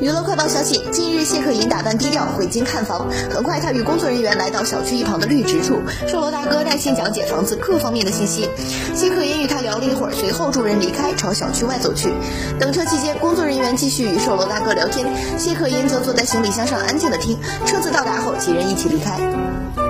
娱乐快报消息近日谢可寅打扮低调回京看房。很快他与工作人员来到小区一旁的绿植处售楼大哥耐心讲解房子各方面的信息。谢可寅与他聊了一会儿随后众人离开朝小区外走去。等车期间工作人员继续与售楼大哥聊天谢可寅则坐在行李箱上安静的听车子到达后几人一起离开。